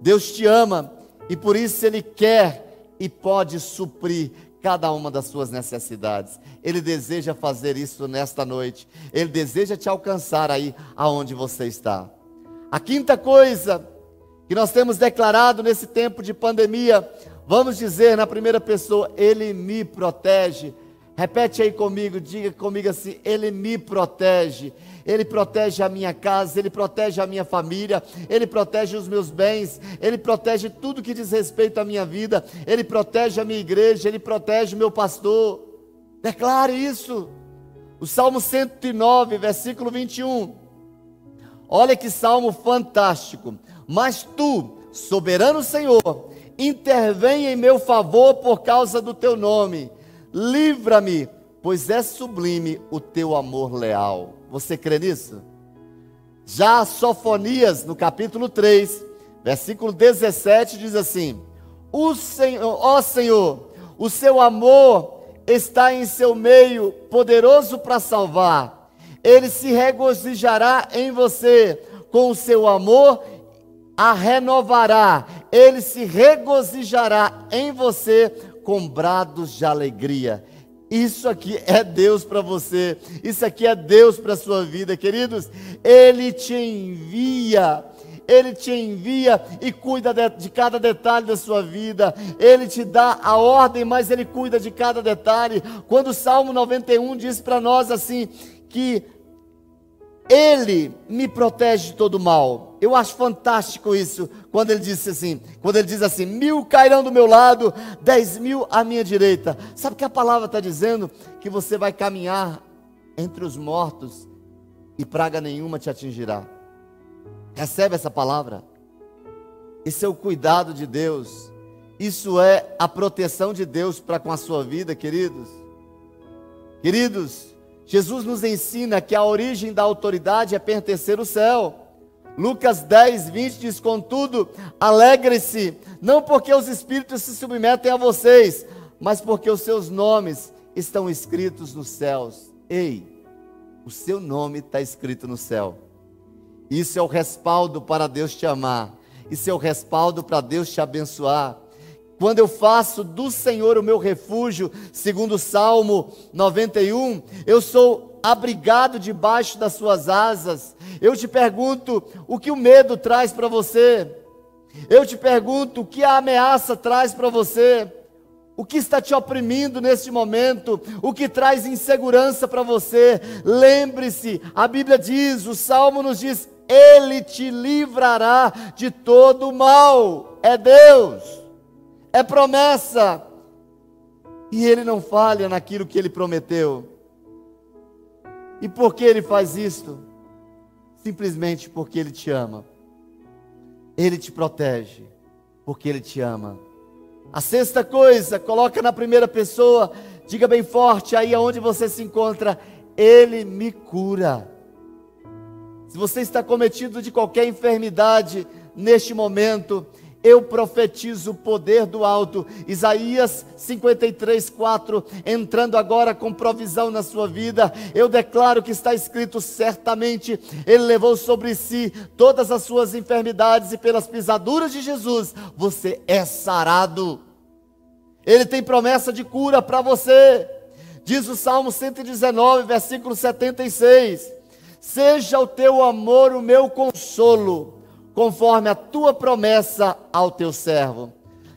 Deus te ama e por isso Ele quer e pode suprir cada uma das suas necessidades. Ele deseja fazer isso nesta noite. Ele deseja te alcançar aí aonde você está. A quinta coisa que nós temos declarado nesse tempo de pandemia, vamos dizer na primeira pessoa, ele me protege. Repete aí comigo, diga comigo assim: ele me protege. Ele protege a minha casa, Ele protege a minha família, Ele protege os meus bens, Ele protege tudo que diz respeito à minha vida, Ele protege a minha igreja, Ele protege o meu pastor. Declare isso. O Salmo 109, versículo 21. Olha que salmo fantástico. Mas tu, soberano Senhor, intervém em meu favor por causa do teu nome. Livra-me, pois é sublime o teu amor leal. Você crê nisso? Já Sofonias, no capítulo 3, versículo 17, diz assim: O Senhor, ó Senhor, o seu amor está em seu meio, poderoso para salvar. Ele se regozijará em você, com o seu amor a renovará. Ele se regozijará em você com brados de alegria. Isso aqui é Deus para você, isso aqui é Deus para a sua vida, queridos. Ele te envia, Ele te envia e cuida de, de, cada detalhe da sua vida. Ele te dá a ordem, mas Ele cuida de cada detalhe. Quando o Salmo 91 diz para nós assim: que ele me protege de todo mal. Eu acho fantástico isso, quando ele disse assim, quando ele diz assim, mil cairão do meu lado, dez mil à minha direita. Sabe o que a palavra está dizendo? Que você vai caminhar entre os mortos e praga nenhuma te atingirá. Recebe essa palavra. Isso é o cuidado de Deus. Isso é a proteção de Deus para com a sua vida, queridos. Queridos, Jesus nos ensina que a origem da autoridade é pertencer ao céu. Lucas 10, 20 diz: Contudo, alegre-se, não porque os espíritos se submetem a vocês, mas porque os seus nomes estão escritos nos céus. Ei, o seu nome está escrito no céu. Isso é o respaldo para Deus te amar. Isso é o respaldo para Deus te abençoar. Quando eu faço do Senhor o meu refúgio, segundo o Salmo 91, eu sou abrigado debaixo das suas asas. Eu te pergunto, o que o medo traz para você? Eu te pergunto, o que a ameaça traz para você? O que está te oprimindo neste momento? O que traz insegurança para você? Lembre-se, a Bíblia diz, o Salmo nos diz: Ele te livrará de todo mal. É Deus é promessa. E ele não falha naquilo que ele prometeu. E por que ele faz isto? Simplesmente porque ele te ama. Ele te protege, porque ele te ama. A sexta coisa, coloca na primeira pessoa, diga bem forte aí aonde você se encontra, ele me cura. Se você está cometido de qualquer enfermidade neste momento, eu profetizo o poder do alto. Isaías 53, 4. Entrando agora com provisão na sua vida, eu declaro que está escrito certamente: Ele levou sobre si todas as suas enfermidades e pelas pisaduras de Jesus você é sarado. Ele tem promessa de cura para você. Diz o Salmo 119, versículo 76. Seja o teu amor o meu consolo conforme a tua promessa ao teu servo.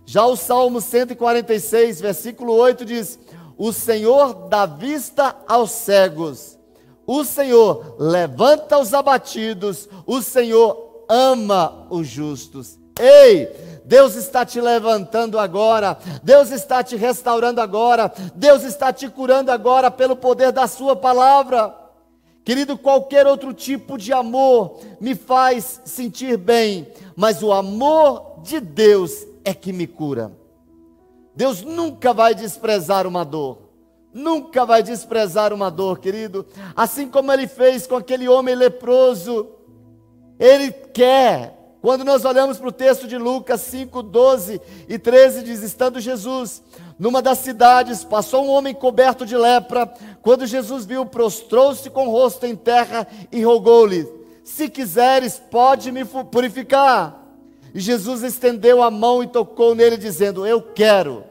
Já o Salmo 146, versículo 8 diz: O Senhor dá vista aos cegos, o Senhor levanta os abatidos, o Senhor ama os justos. Ei, Deus está te levantando agora, Deus está te restaurando agora, Deus está te curando agora pelo poder da Sua palavra. Querido, qualquer outro tipo de amor me faz sentir bem, mas o amor de Deus é que me cura. Deus nunca vai desprezar uma dor. Nunca vai desprezar uma dor, querido. Assim como ele fez com aquele homem leproso, ele quer quando nós olhamos para o texto de Lucas 5, 12 e 13, diz: Estando Jesus numa das cidades, passou um homem coberto de lepra. Quando Jesus viu, prostrou-se com o rosto em terra e rogou-lhe: Se quiseres, pode me purificar. E Jesus estendeu a mão e tocou nele, dizendo: Eu quero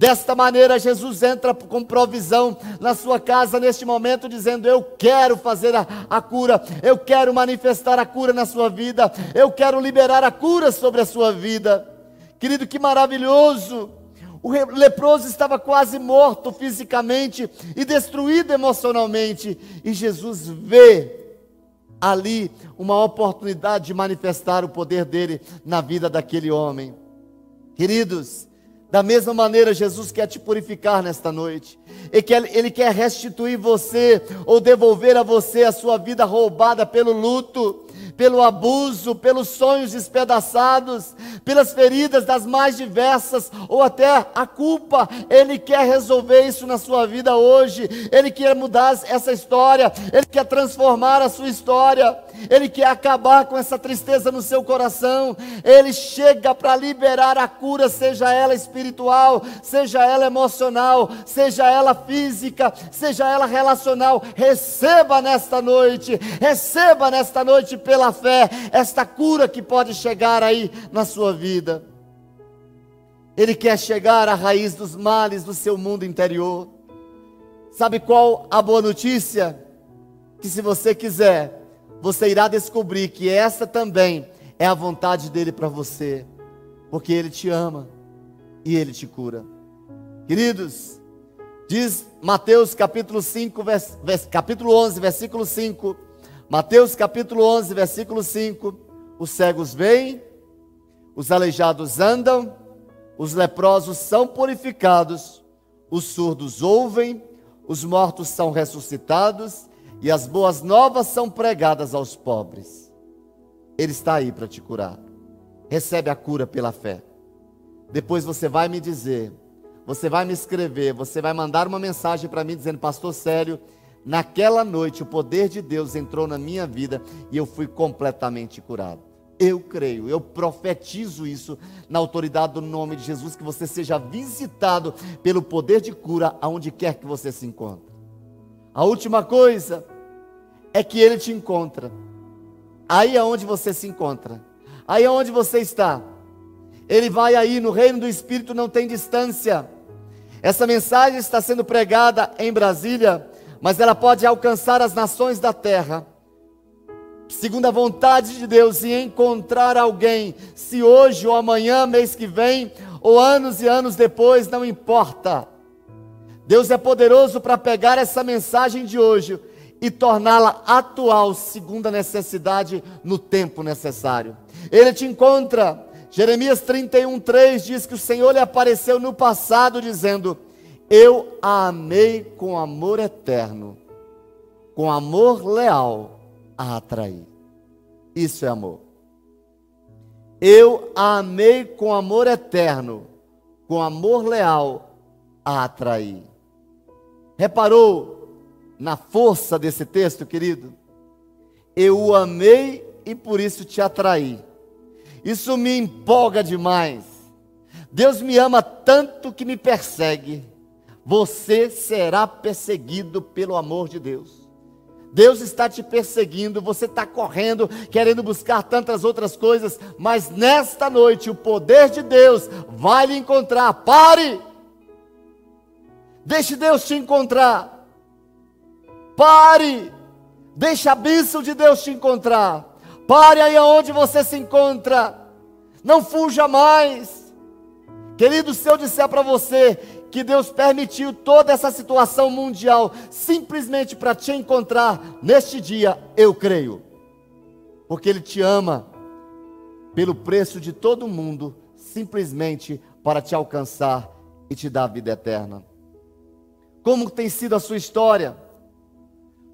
Desta maneira, Jesus entra com provisão na sua casa neste momento, dizendo: Eu quero fazer a, a, cura, eu quero manifestar a cura na sua vida, eu quero liberar a cura sobre a sua vida. Querido, que maravilhoso! O leproso estava quase morto fisicamente e destruído emocionalmente, e Jesus vê ali uma oportunidade de manifestar o poder dele na vida daquele homem. Queridos, da mesma maneira, Jesus quer te purificar nesta noite. Ele quer, ele quer restituir você ou devolver a você a sua vida roubada pelo luto, pelo abuso, pelos sonhos despedaçados, pelas feridas das mais diversas ou até a culpa. Ele quer resolver isso na sua vida hoje. Ele quer mudar essa história. Ele quer transformar a sua história. Ele quer acabar com essa tristeza no seu coração. Ele chega para liberar a cura, seja ela espiritual, seja ela emocional, seja ela física, seja ela relacional. Receba nesta noite, receba nesta noite pela fé esta cura que pode chegar aí na sua vida. Ele quer chegar à raiz dos males do seu mundo interior. Sabe qual a boa notícia? Que se você quiser, você irá descobrir que essa também é a vontade dele para você, porque ele te ama e ele te cura. Queridos, diz Mateus capítulo 5, vers, vers, capítulo 11, versículo 5. Mateus capítulo 11, versículo 5. Os cegos veem, os aleijados andam, os leprosos são purificados, os surdos ouvem, os mortos são ressuscitados e as boas novas são pregadas aos pobres. Ele está aí para te curar. Recebe a cura pela fé. Depois você vai me dizer, você vai me escrever, você vai mandar uma mensagem para mim dizendo: Pastor Sério, naquela noite o poder de Deus entrou na minha vida e eu fui completamente curado. Eu creio, eu profetizo isso na autoridade do nome de Jesus, que você seja visitado pelo poder de cura aonde quer que você se encontre. A última coisa é que ele te encontra. Aí é onde você se encontra. Aí é onde você está. Ele vai aí, no reino do Espírito não tem distância. Essa mensagem está sendo pregada em Brasília, mas ela pode alcançar as nações da terra. Segundo a vontade de Deus, e encontrar alguém, se hoje ou amanhã, mês que vem, ou anos e anos depois, não importa. Deus é poderoso para pegar essa mensagem de hoje e torná-la atual, segundo a necessidade, no tempo necessário. Ele te encontra. Jeremias 31, 3 diz que o Senhor lhe apareceu no passado, dizendo: Eu a amei com amor eterno, com amor leal a atrair. Isso é amor. Eu a amei com amor eterno, com amor leal a atrair. Reparou na força desse texto, querido? Eu o amei e por isso te atraí. Isso me empolga demais. Deus me ama tanto que me persegue. Você será perseguido pelo amor de Deus. Deus está te perseguindo, você está correndo, querendo buscar tantas outras coisas, mas nesta noite o poder de Deus vai lhe encontrar. Pare! Deixe Deus te encontrar. Pare! Deixe a bênção de Deus te encontrar. Pare aí onde você se encontra. Não fuja mais. Querido, se eu disser para você que Deus permitiu toda essa situação mundial simplesmente para te encontrar neste dia, eu creio. Porque Ele te ama pelo preço de todo mundo, simplesmente para te alcançar e te dar a vida eterna. Como tem sido a sua história?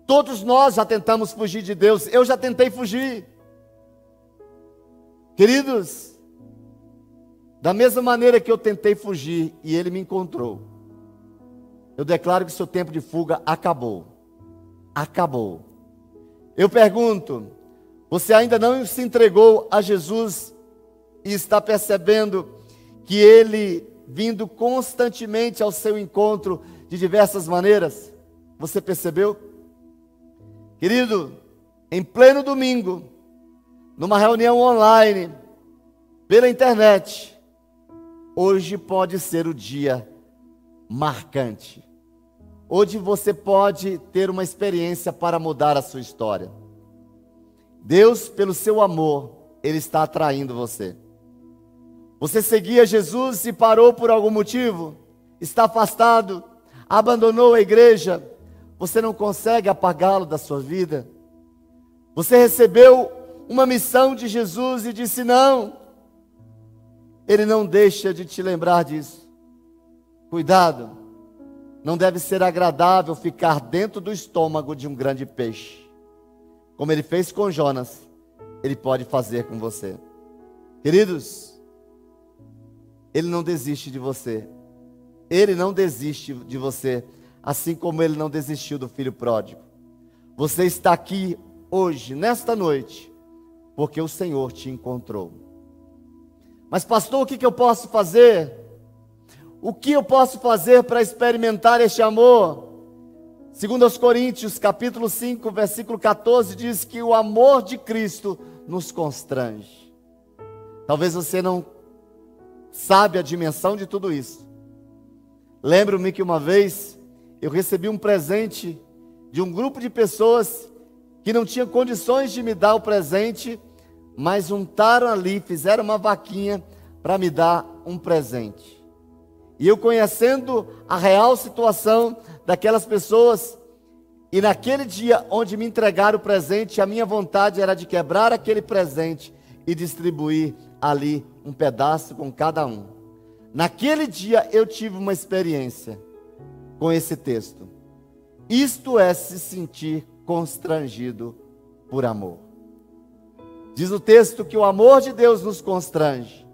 Todos nós já tentamos fugir de Deus, eu já tentei fugir. Queridos, da mesma maneira que eu tentei fugir e ele me encontrou, eu declaro que seu tempo de fuga acabou. Acabou. Eu pergunto: você ainda não se entregou a Jesus e está percebendo que ele, vindo constantemente ao seu encontro de diversas maneiras, você percebeu? Querido, em pleno domingo, numa reunião online, pela internet, Hoje pode ser o dia marcante. Hoje você pode ter uma experiência para mudar a sua história. Deus, pelo seu amor, Ele está atraindo você. Você seguia Jesus e parou por algum motivo? Está afastado? Abandonou a igreja? Você não consegue apagá-lo da sua vida? Você recebeu uma missão de Jesus e disse: Não, ele não deixa de te lembrar disso. Cuidado, não deve ser agradável ficar dentro do estômago de um grande peixe. Como ele fez com Jonas, ele pode fazer com você. Queridos, ele não desiste de você. Ele não desiste de você, assim como ele não desistiu do filho pródigo. Você está aqui hoje, nesta noite, porque o Senhor te encontrou. Mas, pastor, o que, que eu posso fazer? O que eu posso fazer para experimentar este amor? Segundo aos Coríntios, capítulo 5, versículo 14, diz que o amor de Cristo nos constrange. Talvez você não sabe a dimensão de tudo isso. Lembro-me que uma vez eu recebi um presente de um grupo de pessoas que não tinha condições de me dar o presente mas juntaram ali, fizeram uma vaquinha para me dar um presente. E eu conhecendo a real situação daquelas pessoas, e naquele dia onde me entregaram o presente, a minha vontade era de quebrar aquele presente e distribuir ali um pedaço com cada um. Naquele dia eu tive uma experiência com esse texto. Isto é se sentir constrangido por amor. Diz o texto que o amor de Deus nos constrange.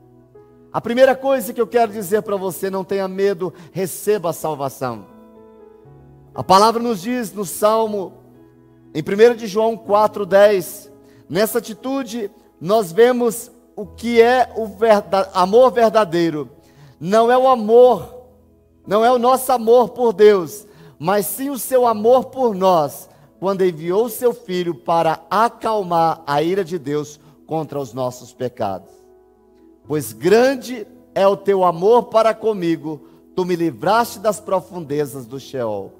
A primeira coisa que eu quero dizer para você, não tenha medo, receba a salvação. A palavra nos diz no Salmo, em 1 de João 4,10, nessa atitude nós vemos o que é o amor verdadeiro. Não é o amor, não é o nosso amor por Deus, mas sim o seu amor por nós, quando enviou seu filho para acalmar a ira de Deus contra os nossos pecados. Pois grande é o teu amor para comigo, tu me livraste das profundezas do Sheol.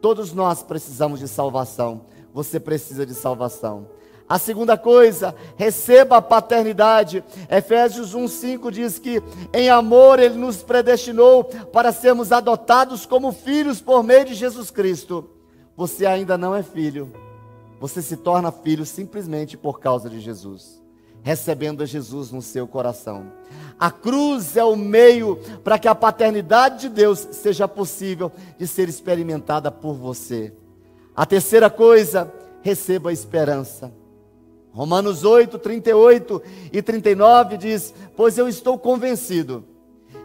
Todos nós precisamos de salvação. Você precisa de salvação. A segunda coisa, receba a paternidade. Efésios 1:5 diz que em amor ele nos predestinou para sermos adotados como filhos por meio de Jesus Cristo. Você ainda não é filho. Você se torna filho simplesmente por causa de Jesus, recebendo Jesus no seu coração. A cruz é o meio para que a paternidade de Deus seja possível de ser experimentada por você. A terceira coisa, receba a esperança. Romanos 8, 38 e 39 diz: Pois eu estou convencido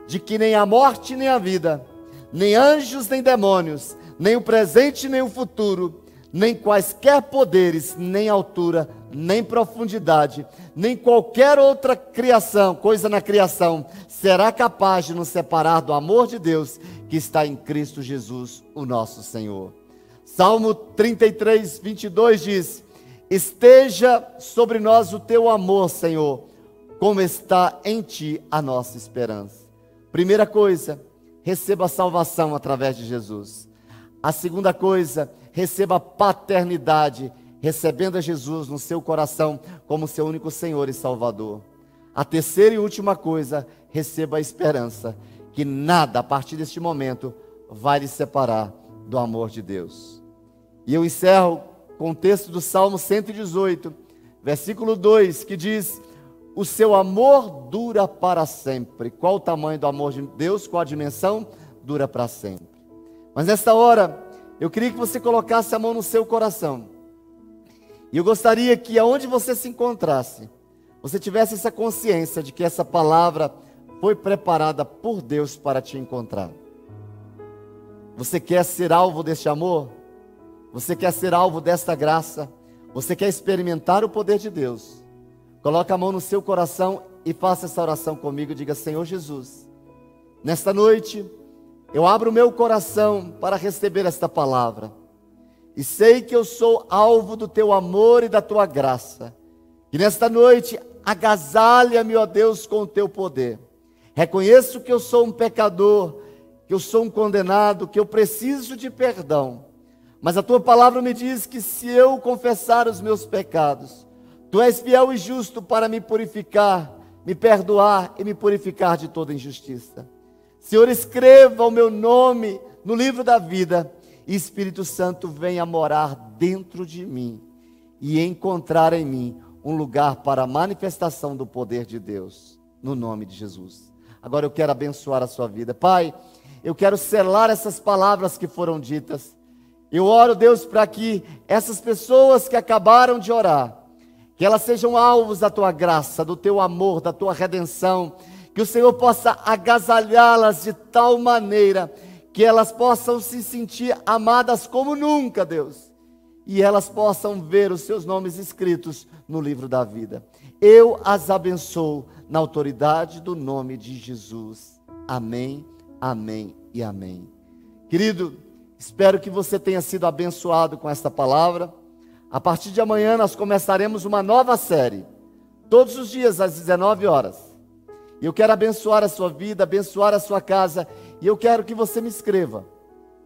de que nem a morte nem a vida, nem anjos nem demônios, nem o presente nem o futuro, nem quaisquer poderes, nem altura, nem profundidade, nem qualquer outra criação, coisa na criação, será capaz de nos separar do amor de Deus que está em Cristo Jesus, o nosso Senhor. Salmo 33, 22 diz: Esteja sobre nós o teu amor, Senhor, como está em ti a nossa esperança. Primeira coisa, receba a salvação através de Jesus. A segunda coisa, receba paternidade recebendo a Jesus no seu coração como seu único Senhor e Salvador. A terceira e última coisa, receba a esperança que nada a partir deste momento vai lhe separar do amor de Deus. E eu encerro com o texto do Salmo 118, versículo 2, que diz: O seu amor dura para sempre. Qual o tamanho do amor de Deus? Qual a dimensão? Dura para sempre. Mas nesta hora, eu queria que você colocasse a mão no seu coração e eu gostaria que aonde você se encontrasse, você tivesse essa consciência de que essa palavra foi preparada por Deus para te encontrar. Você quer ser alvo deste amor? Você quer ser alvo desta graça? Você quer experimentar o poder de Deus? Coloque a mão no seu coração e faça essa oração comigo. Diga: Senhor Jesus, nesta noite eu abro meu coração para receber esta palavra e sei que eu sou alvo do teu amor e da tua graça. E nesta noite, agasalha-me, ó Deus, com o teu poder. Reconheço que eu sou um pecador, que eu sou um condenado, que eu preciso de perdão. Mas a tua palavra me diz que se eu confessar os meus pecados, tu és fiel e justo para me purificar, me perdoar e me purificar de toda injustiça. Senhor, escreva o meu nome no livro da vida e Espírito Santo venha morar dentro de mim e encontrar em mim um lugar para a manifestação do poder de Deus, no nome de Jesus. Agora eu quero abençoar a sua vida. Pai, eu quero selar essas palavras que foram ditas. Eu oro, Deus, para que essas pessoas que acabaram de orar, que elas sejam alvos da tua graça, do teu amor, da tua redenção, que o Senhor possa agasalhá-las de tal maneira que elas possam se sentir amadas como nunca, Deus, e elas possam ver os seus nomes escritos no livro da vida. Eu as abençoo na autoridade do nome de Jesus. Amém, amém e amém. Querido, espero que você tenha sido abençoado com esta palavra. A partir de amanhã nós começaremos uma nova série, todos os dias às 19 horas. E eu quero abençoar a sua vida, abençoar a sua casa. E eu quero que você me escreva.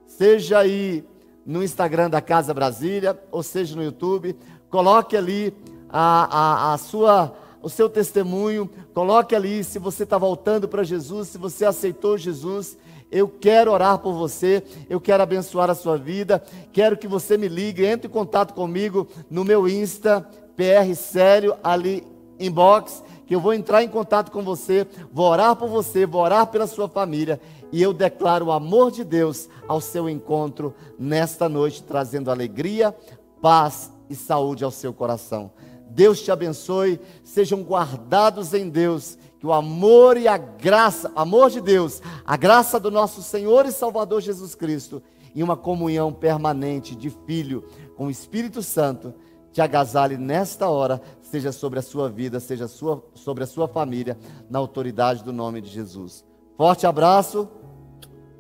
Seja aí no Instagram da Casa Brasília, ou seja no YouTube. Coloque ali a, a, a sua, o seu testemunho. Coloque ali se você está voltando para Jesus, se você aceitou Jesus. Eu quero orar por você, eu quero abençoar a sua vida. Quero que você me ligue, entre em contato comigo no meu Insta, PR Sério, ali inbox que eu vou entrar em contato com você, vou orar por você, vou orar pela sua família e eu declaro o amor de Deus ao seu encontro nesta noite, trazendo alegria, paz e saúde ao seu coração. Deus te abençoe, sejam guardados em Deus, que o amor e a graça, amor de Deus, a graça do nosso Senhor e Salvador Jesus Cristo, e uma comunhão permanente de Filho com o Espírito Santo, te agasalhe nesta hora, seja sobre a sua vida, seja sua, sobre a sua família, na autoridade do nome de Jesus. Forte abraço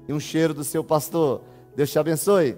e um cheiro do seu pastor. Deus te abençoe.